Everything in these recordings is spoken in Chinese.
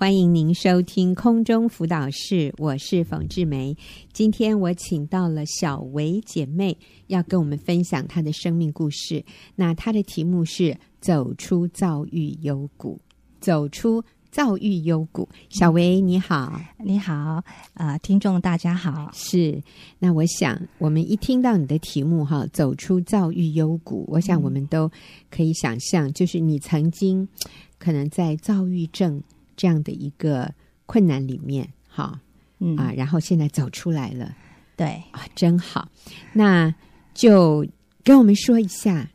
欢迎您收听空中辅导室，我是冯志梅。今天我请到了小维姐妹，要跟我们分享她的生命故事。那她的题目是“走出躁郁幽谷”，走出躁郁幽谷。小维你好，你好，啊、呃，听众大家好。是，那我想我们一听到你的题目哈，“走出躁郁幽谷”，我想我们都可以想象，就是你曾经可能在躁郁症。这样的一个困难里面，哈，嗯啊，然后现在走出来了，对啊，真好。那就跟我们说一下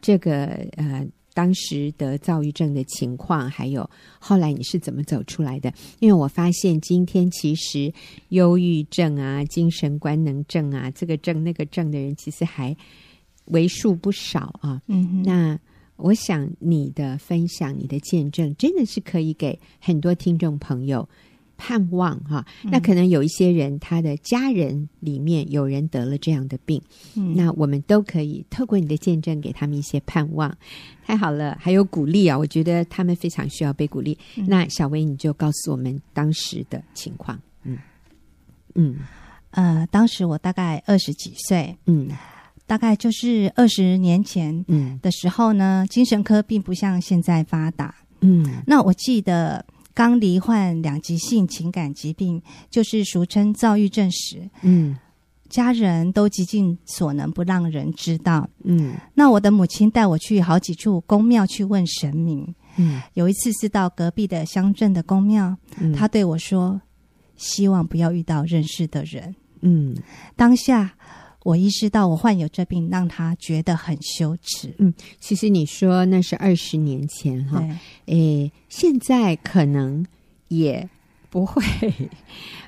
这个呃，当时得躁郁症的情况，还有后来你是怎么走出来的？因为我发现今天其实忧郁症啊、精神官能症啊，这个症那个症的人其实还为数不少啊。嗯，那。我想你的分享，你的见证，真的是可以给很多听众朋友盼望哈。嗯、那可能有一些人，他的家人里面有人得了这样的病，嗯、那我们都可以透过你的见证，给他们一些盼望。太好了，还有鼓励啊！我觉得他们非常需要被鼓励。嗯、那小薇，你就告诉我们当时的情况。嗯嗯呃，当时我大概二十几岁。嗯。大概就是二十年前的时候呢，嗯、精神科并不像现在发达。嗯，那我记得刚罹患两极性情感疾病，就是俗称躁郁症时，嗯，家人都极尽所能不让人知道。嗯，那我的母亲带我去好几处宫庙去问神明。嗯，有一次是到隔壁的乡镇的宫庙，嗯、他对我说：“希望不要遇到认识的人。”嗯，当下。我意识到我患有这病，让他觉得很羞耻。嗯，其实你说那是二十年前哈，对诶，现在可能也不会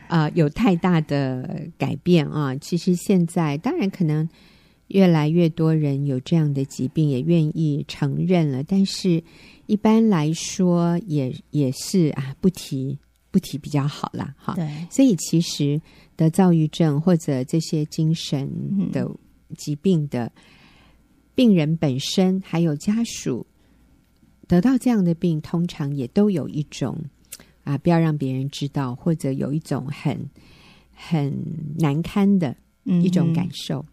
啊、呃、有太大的改变啊。其实现在当然可能越来越多人有这样的疾病，也愿意承认了。但是一般来说也，也也是啊，不提不提比较好啦。哈。对，所以其实。得躁郁症或者这些精神的疾病的病人本身，还有家属得到这样的病，通常也都有一种啊，不要让别人知道，或者有一种很很难堪的一种感受。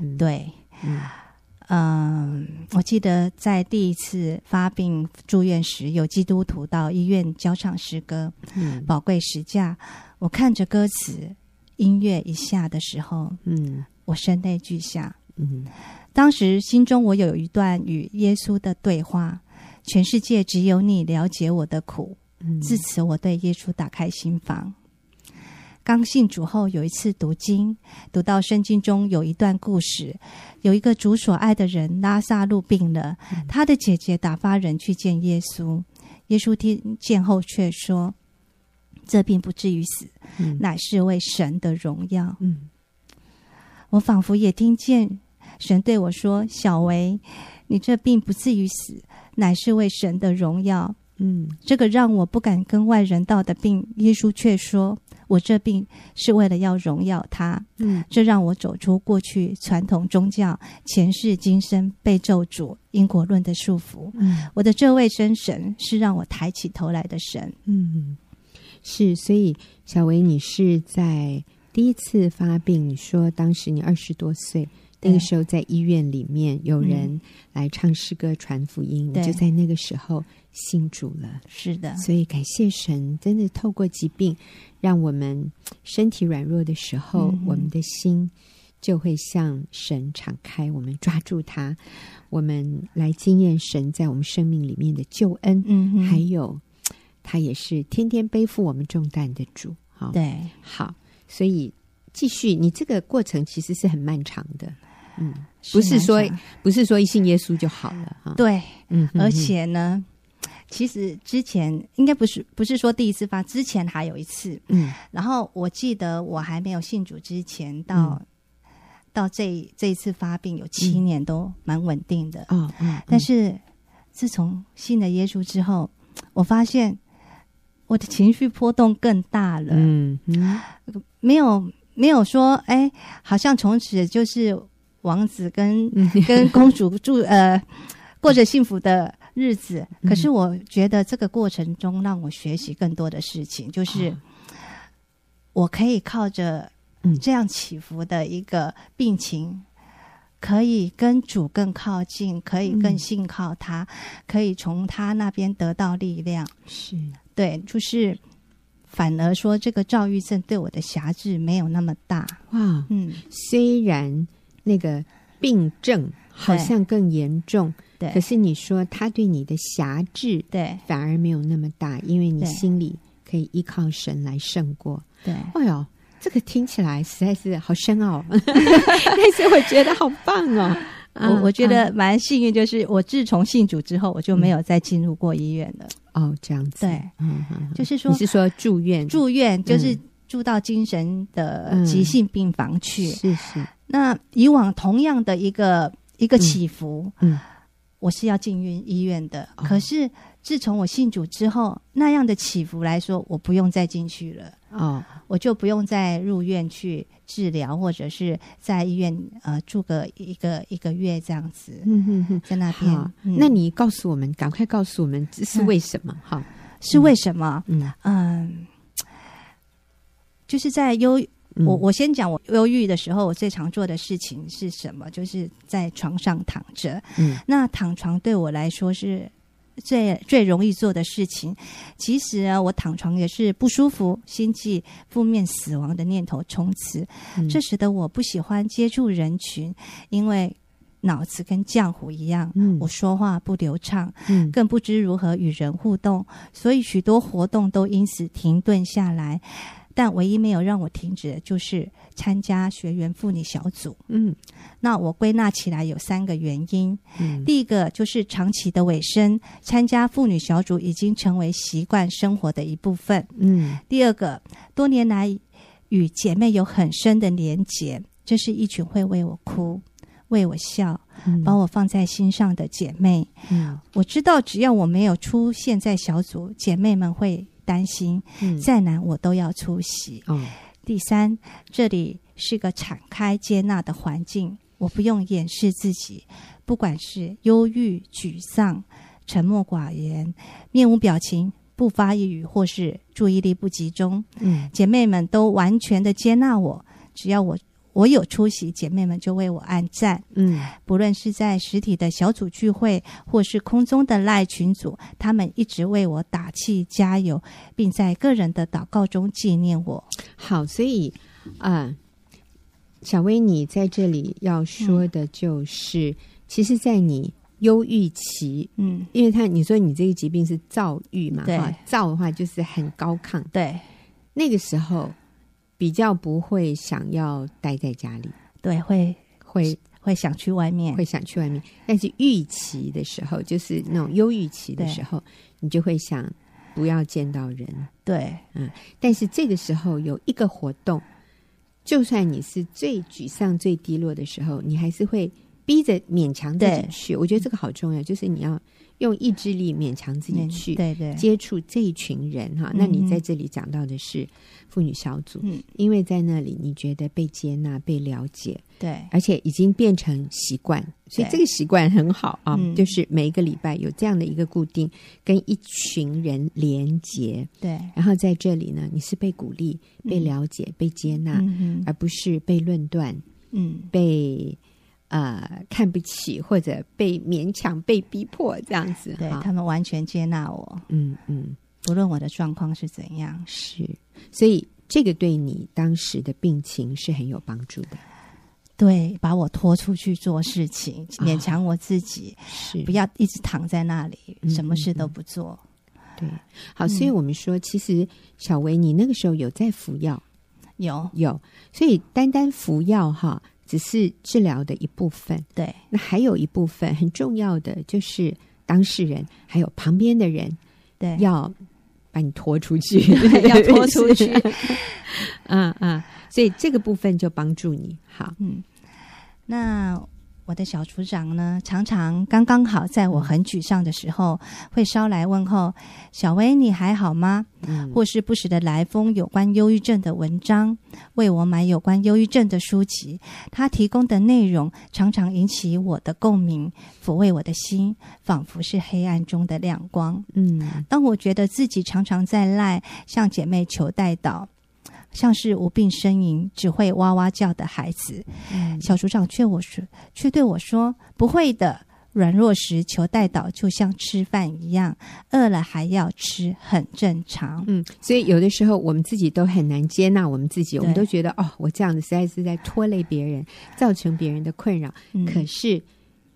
嗯、对，嗯、呃，我记得在第一次发病住院时，有基督徒到医院教唱诗歌，嗯，宝贵十架，我看着歌词。音乐一下的时候，嗯，我声泪俱下，嗯，当时心中我有一段与耶稣的对话，全世界只有你了解我的苦，嗯，自此我对耶稣打开心房。刚信主后，有一次读经，读到圣经中有一段故事，有一个主所爱的人拉萨路病了，嗯，他的姐姐打发人去见耶稣，耶稣听见后却说。这并不至于死，嗯、乃是为神的荣耀。嗯，我仿佛也听见神对我说：“小维，你这并不至于死，乃是为神的荣耀。”嗯，这个让我不敢跟外人道的病，耶稣却说：“我这病是为了要荣耀他。”嗯，这让我走出过去传统宗教前世今生被咒诅因果论的束缚。嗯，我的这位真神是让我抬起头来的神。嗯。是，所以小维，你是在第一次发病，你说当时你二十多岁，那个时候在医院里面有人来唱诗歌传福音，你就在那个时候信主了。是的，所以感谢神，真的透过疾病，让我们身体软弱的时候，嗯、我们的心就会向神敞开，我们抓住它，我们来经验神在我们生命里面的救恩，嗯哼，还有。他也是天天背负我们重担的主，好，对，好，所以继续，你这个过程其实是很漫长的，嗯，不是说不是说一信耶稣就好了，哈，对，嗯，而且呢，其实之前应该不是不是说第一次发，之前还有一次，嗯，然后我记得我还没有信主之前，到到这这一次发病有七年都蛮稳定的，嗯嗯，但是自从信了耶稣之后，我发现。我的情绪波动更大了，嗯，嗯。没有没有说，哎，好像从此就是王子跟跟公主住 呃过着幸福的日子。可是我觉得这个过程中让我学习更多的事情，就是我可以靠着这样起伏的一个病情，可以跟主更靠近，可以更信靠他，可以从他那边得到力量。是对，就是。反而说，这个躁郁症对我的辖制没有那么大。哇，嗯，虽然那个病症好像更严重，对，可是你说他对你的辖制，对，反而没有那么大，因为你心里可以依靠神来胜过。对，哎呦，这个听起来实在是好深奥，但是我觉得好棒哦。我我觉得蛮幸运，就是我自从信主之后，我就没有再进入过医院了。哦，这样子，对，嗯，就是说，你是说住院？住院就是住到精神的急性病房去。是是。那以往同样的一个一个起伏，嗯，我是要进院医院的。可是自从我信主之后，那样的起伏来说，我不用再进去了。哦，我就不用再入院去治疗，或者是在医院呃住个一个一个月这样子。在那边。嗯、那你告诉我们，赶快告诉我们，这是为什么？哈、嗯，是为什么？嗯嗯，就是在忧，我我先讲我忧郁的时候，我最常做的事情是什么？就是在床上躺着。嗯，那躺床对我来说是。最最容易做的事情，其实啊，我躺床也是不舒服，心悸、负面、死亡的念头充斥。嗯、这使得我不喜欢接触人群，因为脑子跟浆糊一样，嗯、我说话不流畅，嗯、更不知如何与人互动，所以许多活动都因此停顿下来。但唯一没有让我停止的就是参加学员妇女小组。嗯，那我归纳起来有三个原因。嗯，第一个就是长期的尾声，参加妇女小组已经成为习惯生活的一部分。嗯，第二个，多年来与姐妹有很深的连结，这是一群会为我哭、为我笑、嗯、把我放在心上的姐妹。嗯，我知道只要我没有出现在小组，姐妹们会。担心，再难我都要出席。嗯、第三，这里是个敞开接纳的环境，我不用掩饰自己，不管是忧郁、沮丧、沉默寡言、面无表情、不发一语，或是注意力不集中，嗯，姐妹们都完全的接纳我，只要我。我有出席，姐妹们就为我按赞。嗯，不论是在实体的小组聚会，或是空中的赖群组，他们一直为我打气加油，并在个人的祷告中纪念我。好，所以啊、呃，小薇，你在这里要说的就是，嗯、其实，在你忧郁期，嗯，因为他你说你这个疾病是躁郁嘛，对，躁的话就是很高亢，对，那个时候。比较不会想要待在家里，对，会会会想去外面，会想去外面。但是预期的时候，就是那种忧郁期的时候，你就会想不要见到人，对，嗯。但是这个时候有一个活动，就算你是最沮丧、最低落的时候，你还是会逼着勉强自己去。我觉得这个好重要，就是你要。用意志力勉强自己去接触这一群人哈，那你在这里讲到的是妇女小组，嗯，因为在那里你觉得被接纳、被了解，对，而且已经变成习惯，所以这个习惯很好啊，就是每一个礼拜有这样的一个固定跟一群人连接，对，然后在这里呢，你是被鼓励、被了解、被接纳，而不是被论断，嗯，被。呃，看不起或者被勉强、被逼迫这样子，对，他们完全接纳我，嗯嗯，不论我的状况是怎样，是，所以这个对你当时的病情是很有帮助的，对，把我拖出去做事情，勉强我自己，是。不要一直躺在那里，什么事都不做，对，好，所以我们说，其实小薇，你那个时候有在服药，有。有，所以单单服药哈。只是治疗的一部分，对。那还有一部分很重要的，就是当事人还有旁边的人，对，要把你拖出去，要拖出去。嗯嗯，所以这个部分就帮助你。好，嗯。那我的小组长呢，常常刚刚好在我很沮丧的时候，会捎来问候：“小薇，你还好吗？”嗯，或是不时的来封有关忧郁症的文章，为我买有关忧郁症的书籍。他提供的内容常常引起我的共鸣，抚慰我的心，仿佛是黑暗中的亮光。嗯，当我觉得自己常常在赖，向姐妹求代祷。像是无病呻吟、只会哇哇叫的孩子，嗯、小组长劝我说，却对我说：“不会的，软弱时求代祷，就像吃饭一样，饿了还要吃，很正常。”嗯，所以有的时候我们自己都很难接纳我们自己，我们都觉得哦，我这样子实在是在拖累别人，造成别人的困扰。嗯、可是。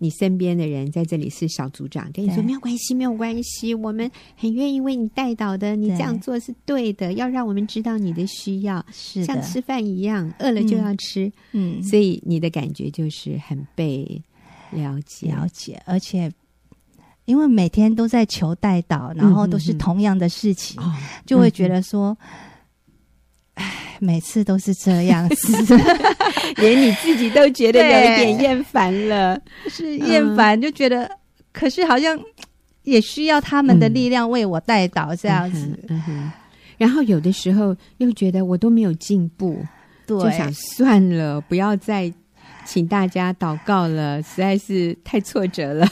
你身边的人在这里是小组长，跟你说没有关系，没有关系，我们很愿意为你带导的。你这样做是对的，要让我们知道你的需要，是像吃饭一样，饿了就要吃。嗯，所以你的感觉就是很被了解，了解，而且因为每天都在求代祷，然后都是同样的事情，嗯、就会觉得说。唉，每次都是这样子，连你自己都觉得有一点厌烦了，是厌烦，就觉得，可是好像也需要他们的力量为我代祷这样子。嗯嗯嗯、然后有的时候又觉得我都没有进步，对就想算了，不要再请大家祷告了，实在是太挫折了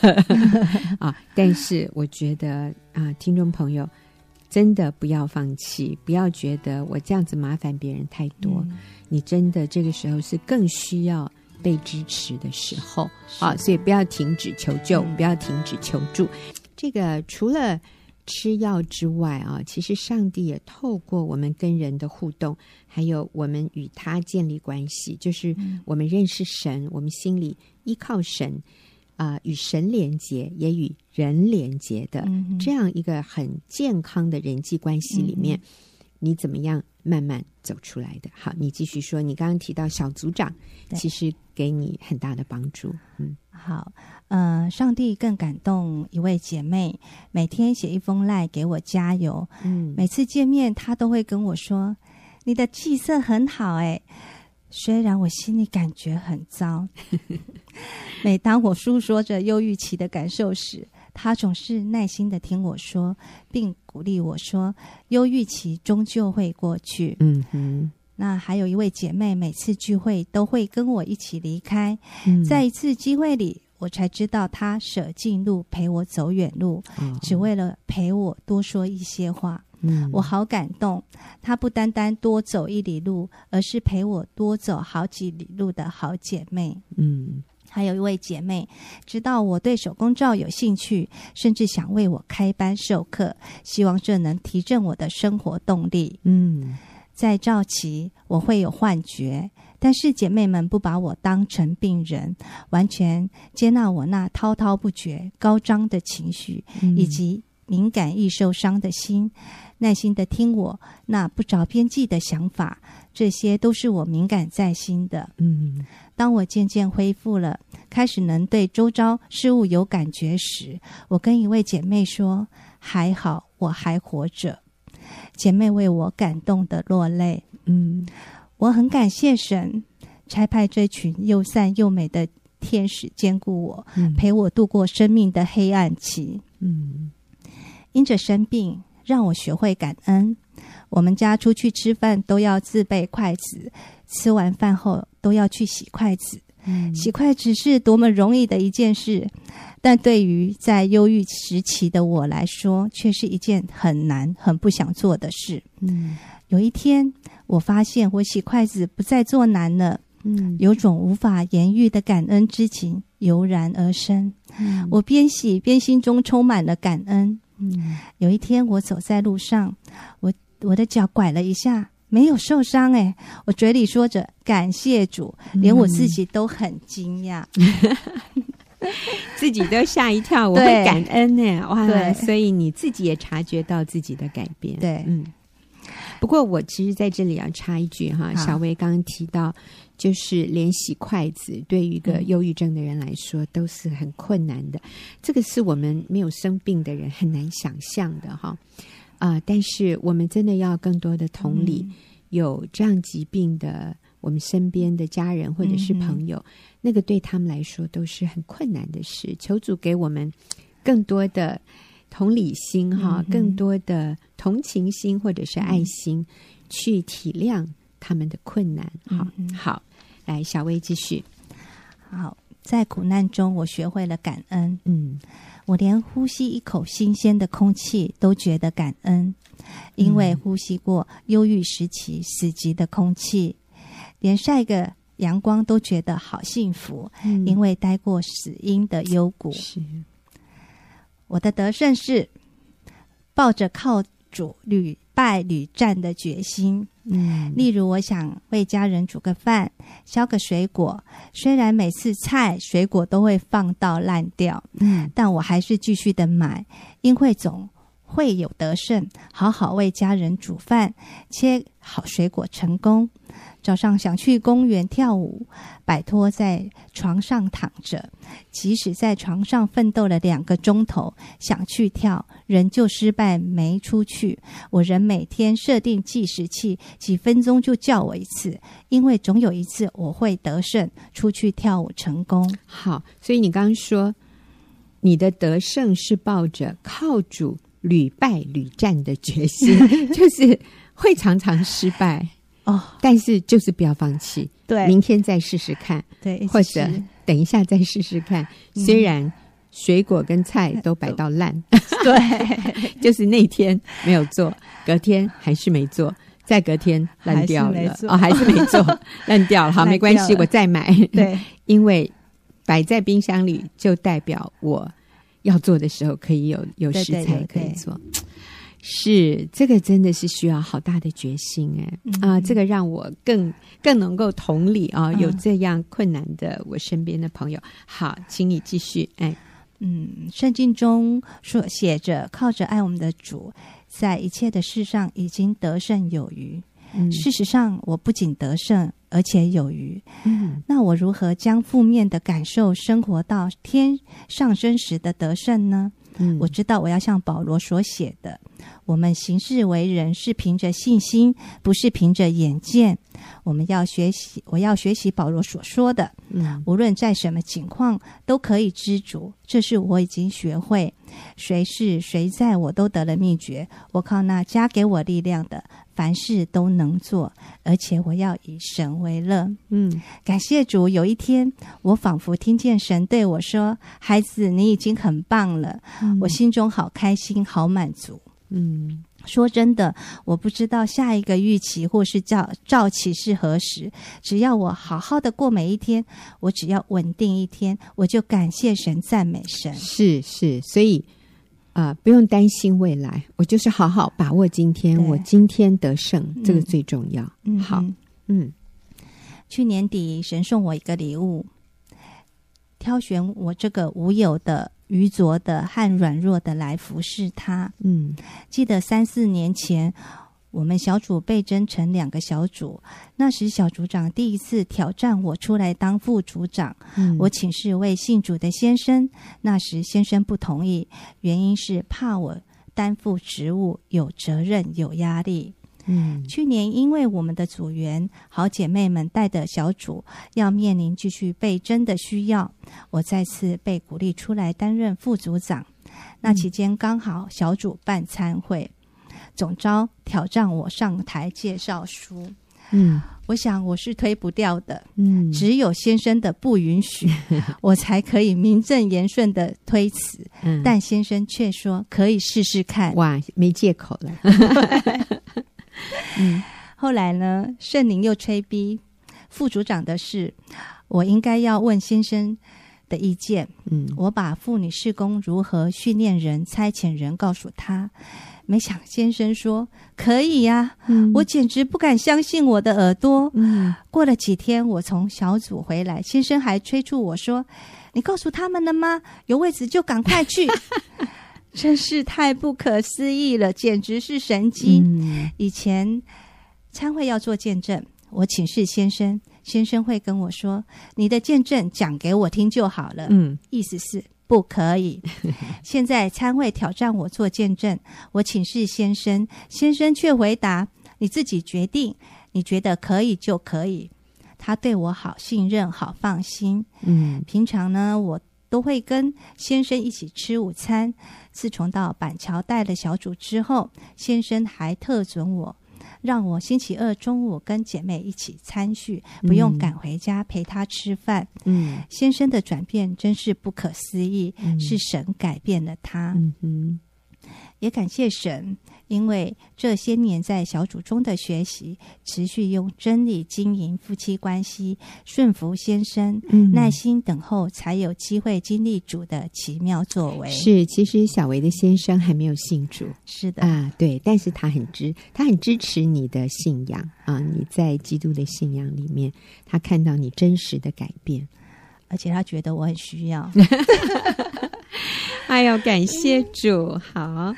啊！但是我觉得啊，听众朋友。真的不要放弃，不要觉得我这样子麻烦别人太多。嗯、你真的这个时候是更需要被支持的时候啊！所以不要停止求救，嗯、不要停止求助。这个除了吃药之外啊，其实上帝也透过我们跟人的互动，还有我们与他建立关系，就是我们认识神，嗯、我们心里依靠神。啊、呃，与神连接，也与人连接的、嗯、这样一个很健康的人际关系里面，嗯、你怎么样慢慢走出来的？好，你继续说。你刚刚提到小组长，其实给你很大的帮助。嗯，好，呃，上帝更感动一位姐妹，每天写一封赖给我加油。嗯，每次见面，她都会跟我说：“你的气色很好。”哎。虽然我心里感觉很糟，每当我诉说着忧郁期的感受时，他总是耐心的听我说，并鼓励我说：“忧郁期终究会过去。”嗯哼。那还有一位姐妹，每次聚会都会跟我一起离开。嗯、在一次机会里，我才知道她舍近路陪我走远路，哦、只为了陪我多说一些话。嗯，我好感动。她不单单多走一里路，而是陪我多走好几里路的好姐妹。嗯，还有一位姐妹知道我对手工皂有兴趣，甚至想为我开班授课，希望这能提振我的生活动力。嗯，在皂期我会有幻觉，但是姐妹们不把我当成病人，完全接纳我那滔滔不绝、高涨的情绪，嗯、以及敏感易受伤的心。耐心的听我那不着边际的想法，这些都是我敏感在心的。嗯，当我渐渐恢复了，开始能对周遭事物有感觉时，我跟一位姐妹说：“还好，我还活着。”姐妹为我感动的落泪。嗯，我很感谢神差派这群又善又美的天使兼顾我，嗯、陪我度过生命的黑暗期。嗯，因着生病。让我学会感恩。我们家出去吃饭都要自备筷子，吃完饭后都要去洗筷子。嗯、洗筷子是多么容易的一件事，但对于在忧郁时期的我来说，却是一件很难、很不想做的事。嗯、有一天，我发现我洗筷子不再做难了。嗯、有种无法言喻的感恩之情油然而生。嗯、我边洗边心中充满了感恩。嗯，有一天我走在路上，我我的脚拐了一下，没有受伤哎，我嘴里说着感谢主，连我自己都很惊讶，嗯、自己都吓一跳。我会感恩呢，哇，对。所以你自己也察觉到自己的改变，对，嗯。不过我其实在这里要插一句哈，小薇刚刚提到。就是连洗筷子，对于一个忧郁症的人来说都是很困难的。这个是我们没有生病的人很难想象的哈啊！但是我们真的要更多的同理，有这样疾病的我们身边的家人或者是朋友，嗯、那个对他们来说都是很困难的事。求主给我们更多的同理心，哈、嗯，更多的同情心或者是爱心，嗯、去体谅他们的困难。好，嗯、好，来，小薇继续。好，在苦难中，我学会了感恩。嗯，我连呼吸一口新鲜的空气都觉得感恩。因为呼吸过忧郁时期死寂的空气，连晒个阳光都觉得好幸福。嗯、因为待过死荫的幽谷，是我的得胜是抱着靠主屡败屡战的决心。嗯，例如我想为家人煮个饭，削个水果，虽然每次菜水果都会放到烂掉，嗯，但我还是继续的买，因为总。会有得胜，好好为家人煮饭，切好水果，成功。早上想去公园跳舞，摆脱在床上躺着，即使在床上奋斗了两个钟头，想去跳，仍旧失败，没出去。我仍每天设定计时器，几分钟就叫我一次，因为总有一次我会得胜，出去跳舞成功。好，所以你刚刚说你的得胜是抱着靠主。屡败屡战的决心，就是会常常失败哦，但是就是不要放弃，对，明天再试试看，对，或者等一下再试试看。虽然水果跟菜都摆到烂，对，就是那天没有做，隔天还是没做，再隔天烂掉了，哦，还是没做，烂掉了，好，没关系，我再买，对，因为摆在冰箱里就代表我。要做的时候可以有有食材可以做，是这个真的是需要好大的决心哎、嗯、啊！这个让我更更能够同理啊，有这样困难的我身边的朋友。嗯、好，请你继续哎，嗯，圣经中说写着，靠着爱我们的主，在一切的事上已经得胜有余。嗯、事实上，我不仅得胜。而且有余，嗯，那我如何将负面的感受生活到天上升时的得胜呢？嗯，我知道我要像保罗所写的，我们行事为人是凭着信心，不是凭着眼见。我们要学习，我要学习保罗所说的，嗯，无论在什么情况都可以知足，这是我已经学会。谁是谁在我都得了秘诀，我靠那加给我力量的，凡事都能做，而且我要以神为乐。嗯，感谢主。有一天，我仿佛听见神对我说：“孩子，你已经很棒了。嗯”我心中好开心，好满足。嗯。说真的，我不知道下一个预期或是叫兆期是何时。只要我好好的过每一天，我只要稳定一天，我就感谢神、赞美神。是是，所以啊、呃，不用担心未来，我就是好好把握今天，我今天得胜，这个最重要。嗯，好，嗯，去年底神送我一个礼物，挑选我这个无有的。愚拙的和软弱的来服侍他。嗯，记得三四年前，我们小组被分成两个小组，那时小组长第一次挑战我出来当副组长。嗯，我请示为信主的先生，那时先生不同意，原因是怕我担负职务有责任有压力。嗯，去年因为我们的组员好姐妹们带的小组要面临继续被征的需要，我再次被鼓励出来担任副组长。那期间刚好小组办餐会，总招挑战我上台介绍书。嗯，我想我是推不掉的。嗯，只有先生的不允许，我才可以名正言顺的推辞。嗯，但先生却说可以试试看。哇，没借口了。嗯，后来呢？圣灵又吹逼副组长的事，我应该要问先生的意见。嗯，我把妇女事工如何训练人、差遣人告诉他，没想先生说可以呀、啊。嗯，我简直不敢相信我的耳朵。嗯，过了几天，我从小组回来，先生还催促我说：“你告诉他们了吗？有位置就赶快去。”真是太不可思议了，简直是神迹。嗯、以前参会要做见证，我请示先生，先生会跟我说：“你的见证讲给我听就好了。”嗯，意思是不可以。现在参会挑战我做见证，我请示先生，先生却回答：“你自己决定，你觉得可以就可以。”他对我好信任，好放心。嗯，平常呢，我都会跟先生一起吃午餐。自从到板桥带了小组之后，先生还特准我，让我星期二中午跟姐妹一起参叙，不用赶回家陪她吃饭。嗯，先生的转变真是不可思议，嗯、是神改变了他。嗯哼，也感谢神。因为这些年在小组中的学习，持续用真理经营夫妻关系，顺服先生，嗯、耐心等候，才有机会经历主的奇妙作为。是，其实小维的先生还没有信主，是的啊，对，但是他很支，他很支持你的信仰啊，你在基督的信仰里面，他看到你真实的改变，而且他觉得我很需要。哎呦，感谢主，好。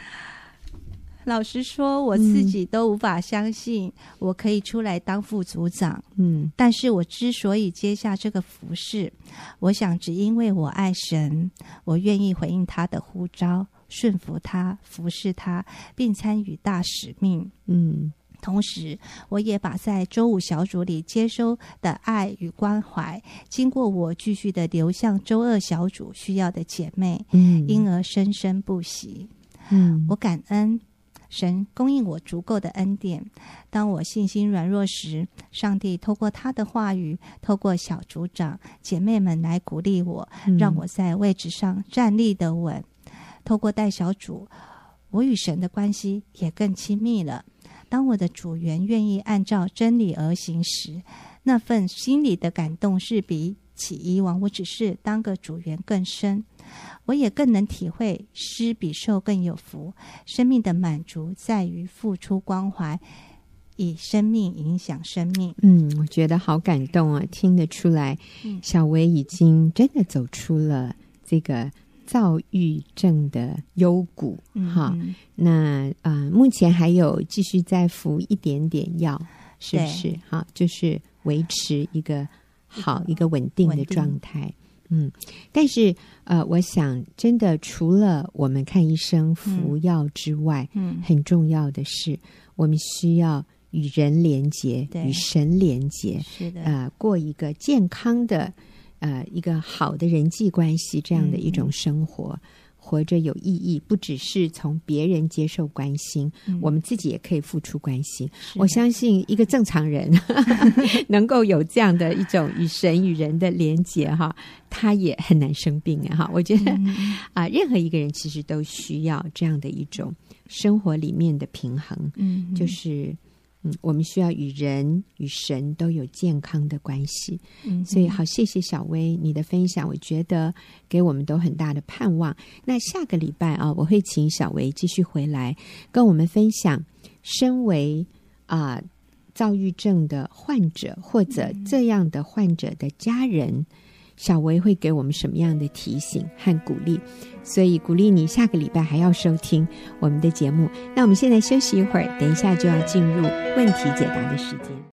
老实说，我自己都无法相信我可以出来当副组长。嗯，但是我之所以接下这个服饰，我想只因为我爱神，我愿意回应他的呼召，顺服他，服侍他，并参与大使命。嗯，同时，我也把在周五小组里接收的爱与关怀，经过我继续的流向周二小组需要的姐妹，嗯，因而生生不息。嗯，我感恩。神供应我足够的恩典。当我信心软弱时，上帝透过他的话语，透过小组长姐妹们来鼓励我，让我在位置上站立得稳。嗯、透过带小组，我与神的关系也更亲密了。当我的组员愿意按照真理而行时，那份心里的感动是比起以往我只是当个组员更深。我也更能体会施比受更有福。生命的满足在于付出关怀，以生命影响生命。嗯，我觉得好感动啊！听得出来，小薇已经真的走出了这个躁郁症的幽谷。嗯、哈，那呃，目前还有继续在服一点点药，是不是？哈，就是维持一个好一个稳定的状态。嗯，但是呃，我想真的除了我们看医生服药之外，嗯，很重要的是我们需要与人连结，与神连结，是的，呃，过一个健康的呃一个好的人际关系这样的一种生活。嗯活着有意义，不只是从别人接受关心，嗯、我们自己也可以付出关心。我相信一个正常人 能够有这样的一种与神与人的连结，哈，他也很难生病啊！哈，我觉得啊、嗯呃，任何一个人其实都需要这样的一种生活里面的平衡，嗯，就是。嗯，我们需要与人与神都有健康的关系，嗯，所以好，谢谢小薇你的分享，我觉得给我们都很大的盼望。那下个礼拜啊，我会请小薇继续回来跟我们分享，身为啊、呃、躁郁症的患者或者这样的患者的家人。小维会给我们什么样的提醒和鼓励？所以鼓励你下个礼拜还要收听我们的节目。那我们现在休息一会儿，等一下就要进入问题解答的时间。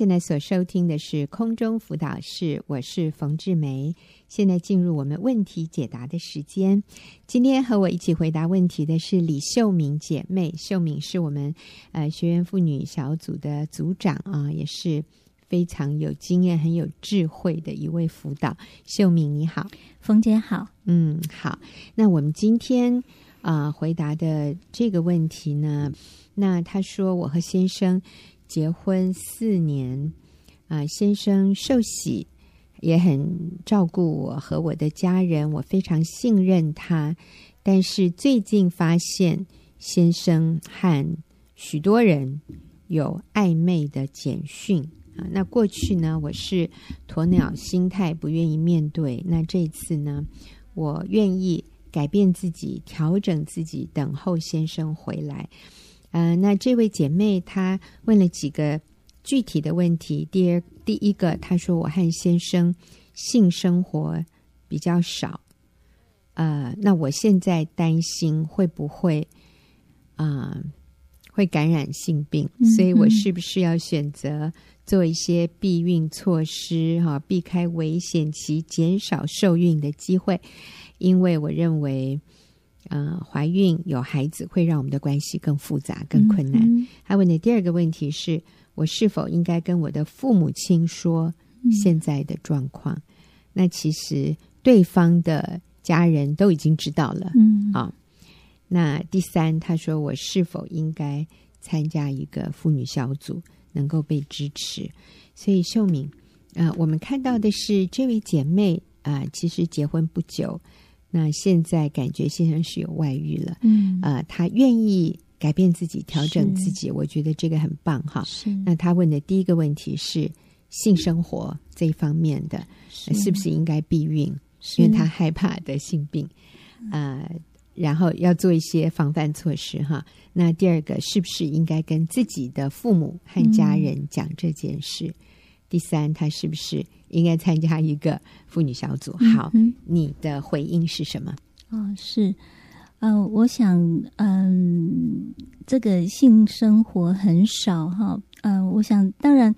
现在所收听的是空中辅导室，我是冯志梅。现在进入我们问题解答的时间。今天和我一起回答问题的是李秀敏姐妹，秀敏是我们呃学员妇女小组的组长啊，也是非常有经验、很有智慧的一位辅导。秀敏你好，冯姐好，嗯好。那我们今天啊、呃、回答的这个问题呢，那他说我和先生。结婚四年，啊、先生受洗，也很照顾我和我的家人，我非常信任他。但是最近发现，先生和许多人有暧昧的简讯啊。那过去呢，我是鸵鸟心态，不愿意面对。那这次呢，我愿意改变自己，调整自己，等候先生回来。呃，那这位姐妹她问了几个具体的问题。第二，第一个，她说我和先生性生活比较少。呃，那我现在担心会不会啊、呃、会感染性病，嗯、所以我是不是要选择做一些避孕措施哈、啊，避开危险期，减少受孕的机会？因为我认为，呃，怀孕有孩子会让我们的关系更复杂、更困难。嗯嗯、他问的第二个问题是我是否应该跟我的父母亲说现在的状况？嗯、那其实对方的。家人都已经知道了，嗯，啊，那第三，他说我是否应该参加一个妇女小组，能够被支持？所以秀敏，呃，我们看到的是这位姐妹啊、呃，其实结婚不久，那现在感觉先生是有外遇了，嗯，呃，他愿意改变自己，调整自己，我觉得这个很棒哈。是，那他问的第一个问题是性生活这一方面的，是，是不是应该避孕？因为他害怕得性病，呃，然后要做一些防范措施哈。那第二个，是不是应该跟自己的父母和家人讲这件事？嗯、第三，他是不是应该参加一个妇女小组？好，嗯、你的回应是什么？哦，是，嗯、呃，我想，嗯、呃，这个性生活很少哈，嗯、呃，我想当然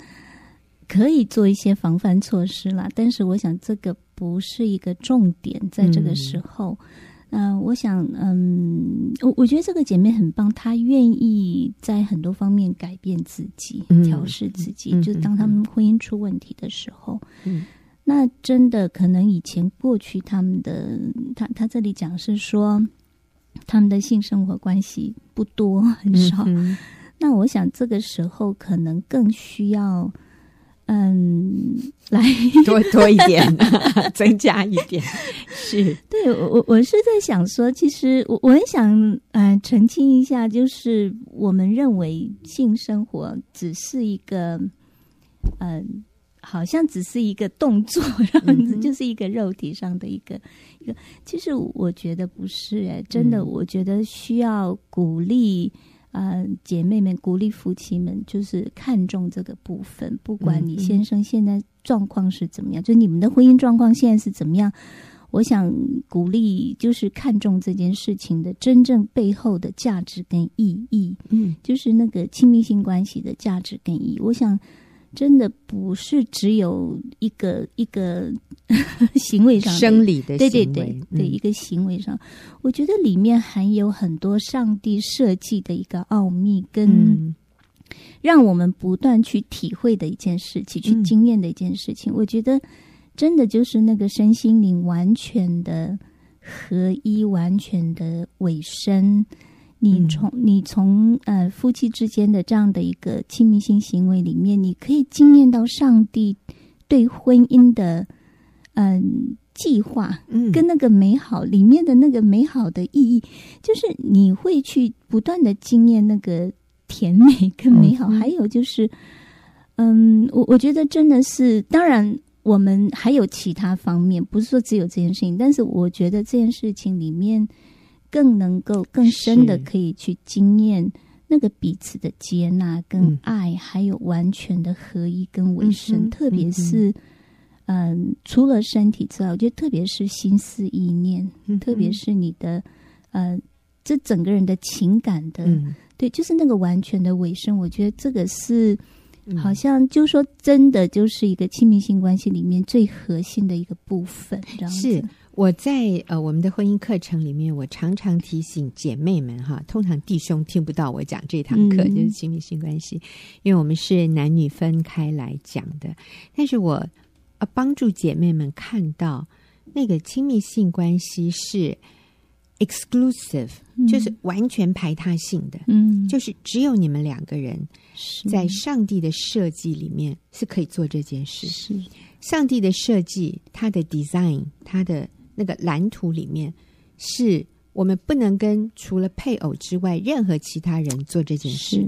可以做一些防范措施啦，但是我想这个。不是一个重点，在这个时候，嗯、呃，我想，嗯，我我觉得这个姐妹很棒，她愿意在很多方面改变自己，嗯、调试自己。嗯、就当他们婚姻出问题的时候，嗯，那真的可能以前过去他们的，他他这里讲是说，他们的性生活关系不多很少，嗯、那我想这个时候可能更需要。嗯，来。多多一点，增加一点，是。对我我是在想说，其实我我很想嗯、呃、澄清一下，就是我们认为性生活只是一个嗯、呃，好像只是一个动作这样子，就是一个肉体上的一个一个，其实我觉得不是哎，真的，我觉得需要鼓励。呃，姐妹们，鼓励夫妻们，就是看重这个部分。不管你先生现在状况是怎么样，就你们的婚姻状况现在是怎么样，我想鼓励，就是看重这件事情的真正背后的价值跟意义。嗯，就是那个亲密性关系的价值跟意义。我想。真的不是只有一个一个 行为上生理的行为，对对对对，一个行为上，我觉得里面含有很多上帝设计的一个奥秘，跟让我们不断去体会的一件事情，去经验的一件事情。我觉得真的就是那个身心灵完全的合一，完全的委身。你从你从呃夫妻之间的这样的一个亲密性行为里面，你可以经验到上帝对婚姻的嗯计划，嗯，跟那个美好里面的那个美好的意义，就是你会去不断的经验那个甜美跟美好，还有就是，嗯，我我觉得真的是，当然我们还有其他方面，不是说只有这件事情，但是我觉得这件事情里面。更能够更深的可以去经验那个彼此的接纳跟爱，还有完全的合一跟委身。特别是，嗯，除了身体之外，我觉得特别是心思意念，特别是你的，呃，这整个人的情感的，对，就是那个完全的尾声。我觉得这个是，好像就说真的，就是一个亲密性关系里面最核心的一个部分，这样子。我在呃我们的婚姻课程里面，我常常提醒姐妹们哈，通常弟兄听不到我讲这堂课，嗯、就是亲密性关系，因为我们是男女分开来讲的。但是我呃帮助姐妹们看到那个亲密性关系是 exclusive，、嗯、就是完全排他性的，嗯，就是只有你们两个人在上帝的设计里面是可以做这件事。是上帝的设计，他的 design，他的。那个蓝图里面，是我们不能跟除了配偶之外任何其他人做这件事，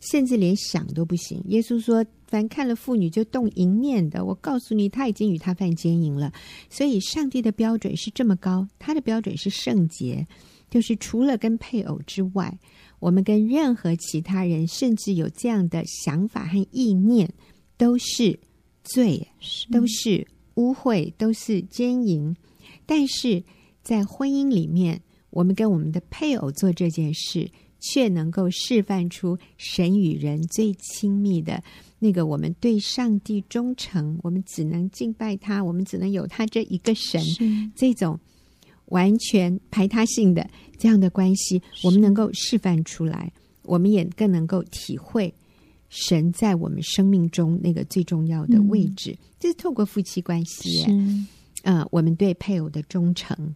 甚至连想都不行。耶稣说：“凡看了妇女就动淫念的，我告诉你，他已经与他犯奸淫了。”所以，上帝的标准是这么高，他的标准是圣洁，就是除了跟配偶之外，我们跟任何其他人，甚至有这样的想法和意念，都是罪，是都是。污秽，都是奸淫。但是在婚姻里面，我们跟我们的配偶做这件事，却能够示范出神与人最亲密的那个，我们对上帝忠诚，我们只能敬拜他，我们只能有他这一个神，这种完全排他性的这样的关系，我们能够示范出来，我们也更能够体会神在我们生命中那个最重要的位置，嗯、就是透过夫妻关系，呃，我们对配偶的忠诚。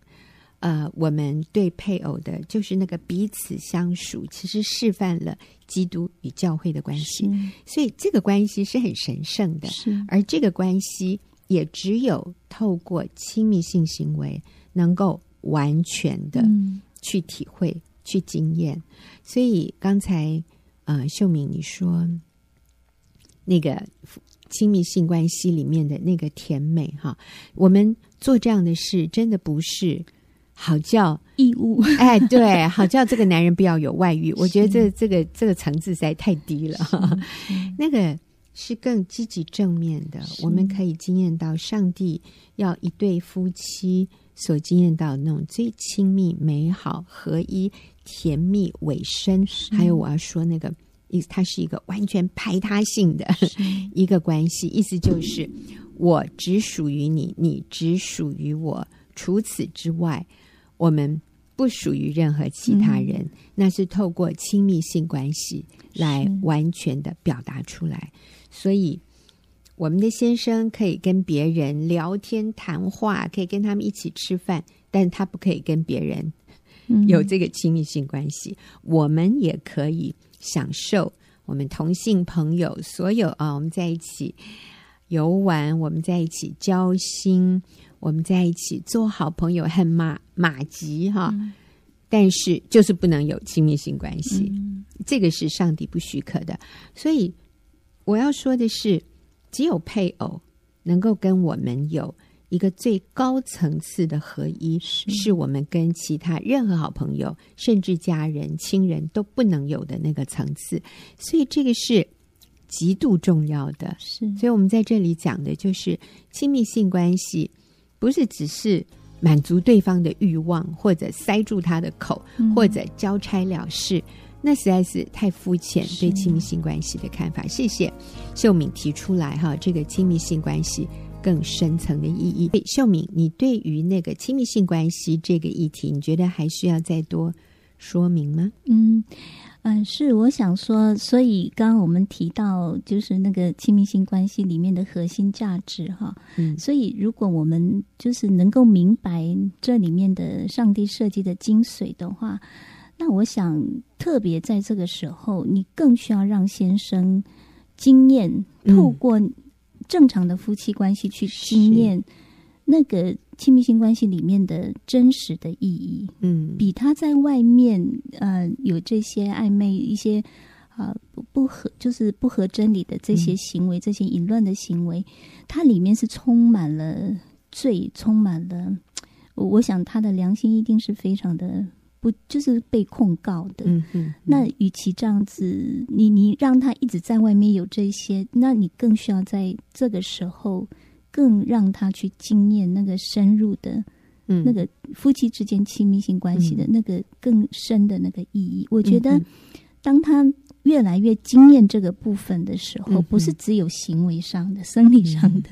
呃，我们对配偶的，就是那个彼此相属，其实示范了基督与教会的关系，所以这个关系是很神圣的。是，而这个关系也只有透过亲密性行为，能够完全的去体会、嗯、去经验。所以刚才呃，秀敏你说那个亲密性关系里面的那个甜美哈，我们做这样的事，真的不是。好叫义务，哎，对，好叫这个男人不要有外遇。我觉得这这个这个层次实在太低了。那个是更积极正面的，我们可以经验到上帝要一对夫妻所经验到那种最亲密、美好、合一、甜蜜、尾声。还有我要说那个，意思它是一个完全排他性的 一个关系，意思就是我只属于你，你只属于我，除此之外。我们不属于任何其他人，嗯、那是透过亲密性关系来完全的表达出来。所以，我们的先生可以跟别人聊天谈话，可以跟他们一起吃饭，但他不可以跟别人有这个亲密性关系。嗯、我们也可以享受我们同性朋友所有啊，我们在一起游玩，我们在一起交心。我们在一起做好朋友，很马马吉哈，嗯、但是就是不能有亲密性关系，嗯、这个是上帝不许可的。所以我要说的是，只有配偶能够跟我们有一个最高层次的合一，是，是我们跟其他任何好朋友，甚至家人、亲人都不能有的那个层次。所以这个是极度重要的。是，所以我们在这里讲的就是亲密性关系。不是只是满足对方的欲望，或者塞住他的口，嗯、或者交差了事，那实在是太肤浅对亲密性关系的看法。谢谢秀敏提出来哈，这个亲密性关系更深层的意义。秀敏，你对于那个亲密性关系这个议题，你觉得还需要再多说明吗？嗯。嗯，是我想说，所以刚刚我们提到，就是那个亲密性关系里面的核心价值哈。嗯，所以如果我们就是能够明白这里面的上帝设计的精髓的话，那我想特别在这个时候，你更需要让先生经验，透过正常的夫妻关系去经验那个。亲密性关系里面的真实的意义，嗯，比他在外面呃有这些暧昧一些啊、呃、不不合就是不合真理的这些行为，嗯、这些淫乱的行为，它里面是充满了罪，充满了。我想他的良心一定是非常的不，就是被控告的。嗯嗯。嗯那与其这样子，你你让他一直在外面有这些，那你更需要在这个时候。更让他去经验那个深入的，嗯，那个夫妻之间亲密性关系的那个更深的那个意义。我觉得，当他越来越经验这个部分的时候，不是只有行为上的、生理上的。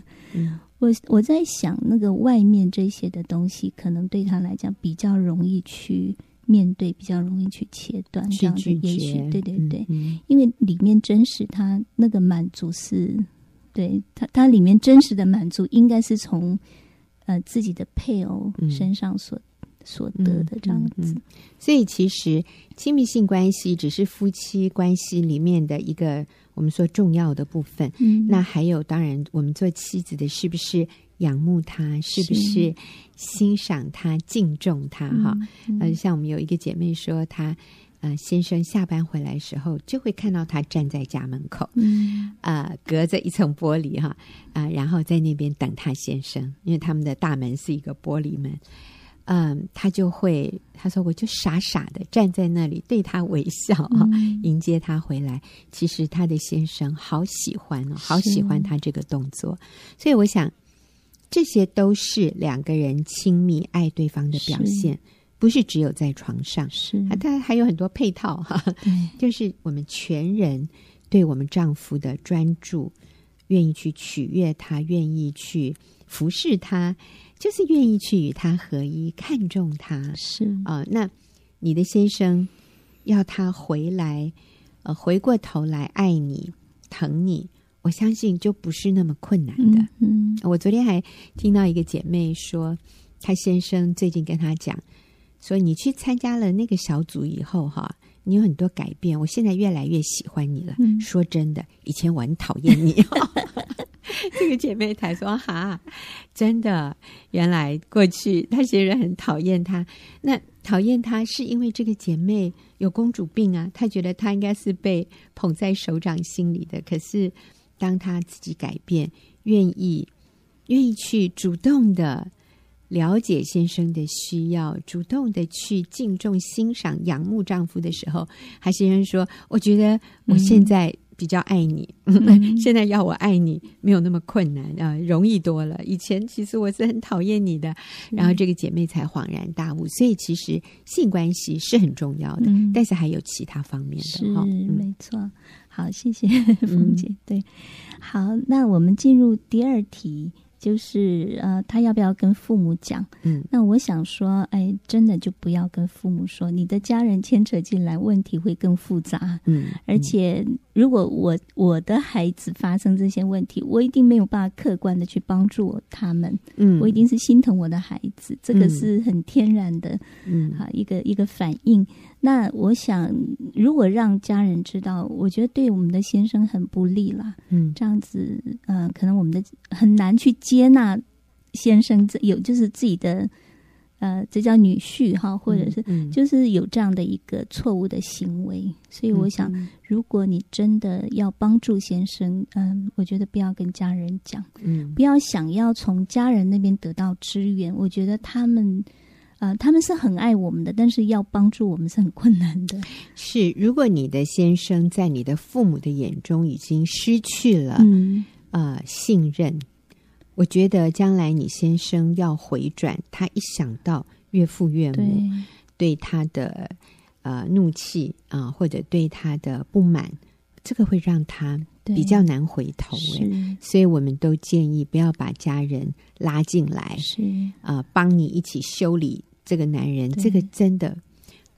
我我在想，那个外面这些的东西，可能对他来讲比较容易去面对，比较容易去切断，这样子。也许对对对，因为里面真实，他那个满足是。对他，他里面真实的满足，应该是从呃自己的配偶身上所、嗯、所得的这样子。嗯嗯嗯、所以，其实亲密性关系只是夫妻关系里面的一个我们说重要的部分。嗯、那还有，当然，我们做妻子的，是不是仰慕他？是不是欣赏他、敬重他？哈、嗯，呃，像我们有一个姐妹说，她。呃，先生下班回来的时候，就会看到他站在家门口，嗯，呃，隔着一层玻璃哈，啊、呃，然后在那边等他先生，因为他们的大门是一个玻璃门，嗯、呃，他就会他说，我就傻傻的站在那里对他微笑啊，嗯、迎接他回来。其实他的先生好喜欢哦，好喜欢他这个动作，所以我想，这些都是两个人亲密爱对方的表现，是不是只有在床上。是，它还有很多配套哈。对，就是我们全人对我们丈夫的专注，愿意去取悦他，愿意去服侍他，就是愿意去与他合一，看重他。是啊、呃，那你的先生要他回来，呃，回过头来爱你、疼你。我相信就不是那么困难的。嗯，嗯，我昨天还听到一个姐妹说，她先生最近跟她讲，说你去参加了那个小组以后，哈，你有很多改变。我现在越来越喜欢你了。嗯，说真的，以前我很讨厌你。这个姐妹才说哈，真的，原来过去她其实很讨厌她。那讨厌她是因为这个姐妹有公主病啊，她觉得她应该是被捧在手掌心里的，可是。当他自己改变，愿意愿意去主动的了解先生的需要，主动的去敬重、欣赏、仰慕丈夫的时候，还先生说：“我觉得我现在比较爱你，嗯、现在要我爱你没有那么困难啊、呃，容易多了。以前其实我是很讨厌你的。”然后这个姐妹才恍然大悟。所以其实性关系是很重要的，嗯、但是还有其他方面的，是、哦嗯、没错。好，谢谢凤姐。嗯、对，好，那我们进入第二题，就是呃，他要不要跟父母讲？嗯，那我想说，哎，真的就不要跟父母说，你的家人牵扯进来，问题会更复杂。嗯，而且。如果我我的孩子发生这些问题，我一定没有办法客观的去帮助他们。嗯，我一定是心疼我的孩子，这个是很天然的，嗯，好一个一个反应。那我想，如果让家人知道，我觉得对我们的先生很不利啦。嗯，这样子，呃，可能我们的很难去接纳先生这有就是自己的。呃，这叫女婿哈，或者是就是有这样的一个错误的行为，所以我想，如果你真的要帮助先生，嗯、呃，我觉得不要跟家人讲，嗯，不要想要从家人那边得到支援，我觉得他们，呃，他们是很爱我们的，但是要帮助我们是很困难的。是，如果你的先生在你的父母的眼中已经失去了，嗯，呃，信任。我觉得将来你先生要回转，他一想到岳父岳母对，他的呃怒气啊、呃，或者对他的不满，这个会让他比较难回头。所以我们都建议不要把家人拉进来，是啊、呃，帮你一起修理这个男人，这个真的。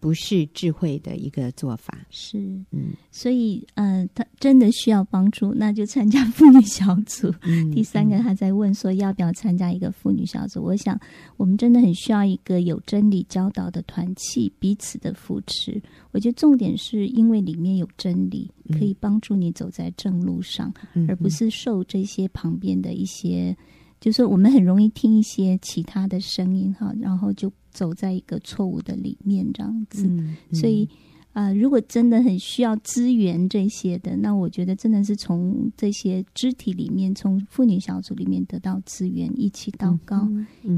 不是智慧的一个做法，是，嗯，所以，呃，他真的需要帮助，那就参加妇女小组。嗯、第三个，他在问说要不要参加一个妇女小组？嗯、我想，我们真的很需要一个有真理教导的团契，彼此的扶持。我觉得重点是因为里面有真理，可以帮助你走在正路上，嗯、而不是受这些旁边的一些，就是我们很容易听一些其他的声音哈，然后就。走在一个错误的里面，这样子，嗯嗯、所以啊、呃，如果真的很需要资源这些的，那我觉得真的是从这些肢体里面，从妇女小组里面得到资源，一起祷告，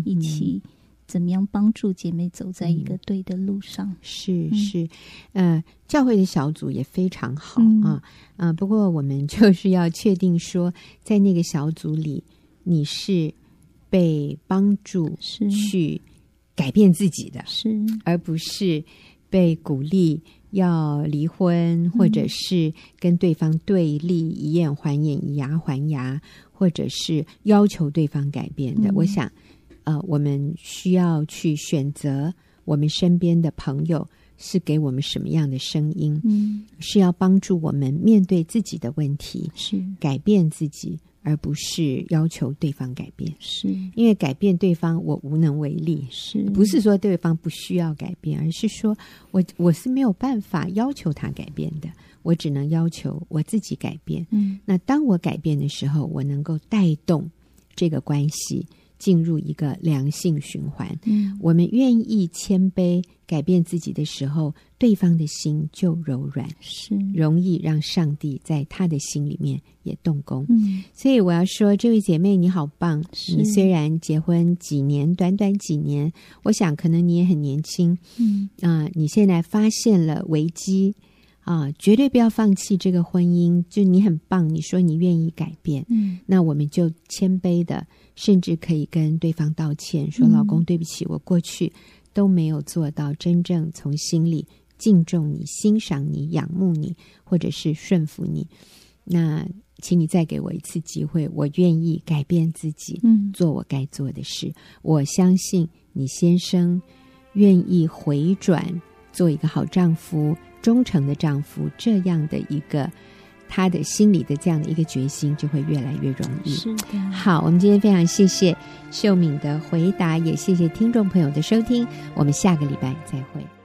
一起怎么样帮助姐妹走在一个对的路上。嗯、是。是，呃，教会的小组也非常好、嗯、啊啊，不过我们 就是要确定说，在那个小组里，你是被帮助去。改变自己的，是而不是被鼓励要离婚，嗯、或者是跟对方对立，以眼还眼，以牙还牙，或者是要求对方改变的。嗯、我想，呃，我们需要去选择我们身边的朋友是给我们什么样的声音，嗯，是要帮助我们面对自己的问题，是改变自己。而不是要求对方改变，是。因为改变对方我无能为力，是。不是说对方不需要改变，而是说我我是没有办法要求他改变的，我只能要求我自己改变。嗯，那当我改变的时候，我能够带动这个关系。进入一个良性循环。嗯，我们愿意谦卑改变自己的时候，对方的心就柔软，是容易让上帝在他的心里面也动工。嗯，所以我要说，这位姐妹你好棒。你虽然结婚几年，短短几年，我想可能你也很年轻。嗯啊，呃，你现在发现了危机啊，绝对不要放弃这个婚姻。就你很棒，你说你愿意改变，嗯，那我们就谦卑的，甚至可以跟对方道歉，说：“老公，对不起，我过去都没有做到真正从心里敬重你、欣赏你、仰慕你，或者是顺服你。那请你再给我一次机会，我愿意改变自己，嗯，做我该做的事。我相信你先生愿意回转，做一个好丈夫。”忠诚的丈夫，这样的一个他的心里的这样的一个决心，就会越来越容易。是的。好，我们今天非常谢谢秀敏的回答，也谢谢听众朋友的收听。我们下个礼拜再会。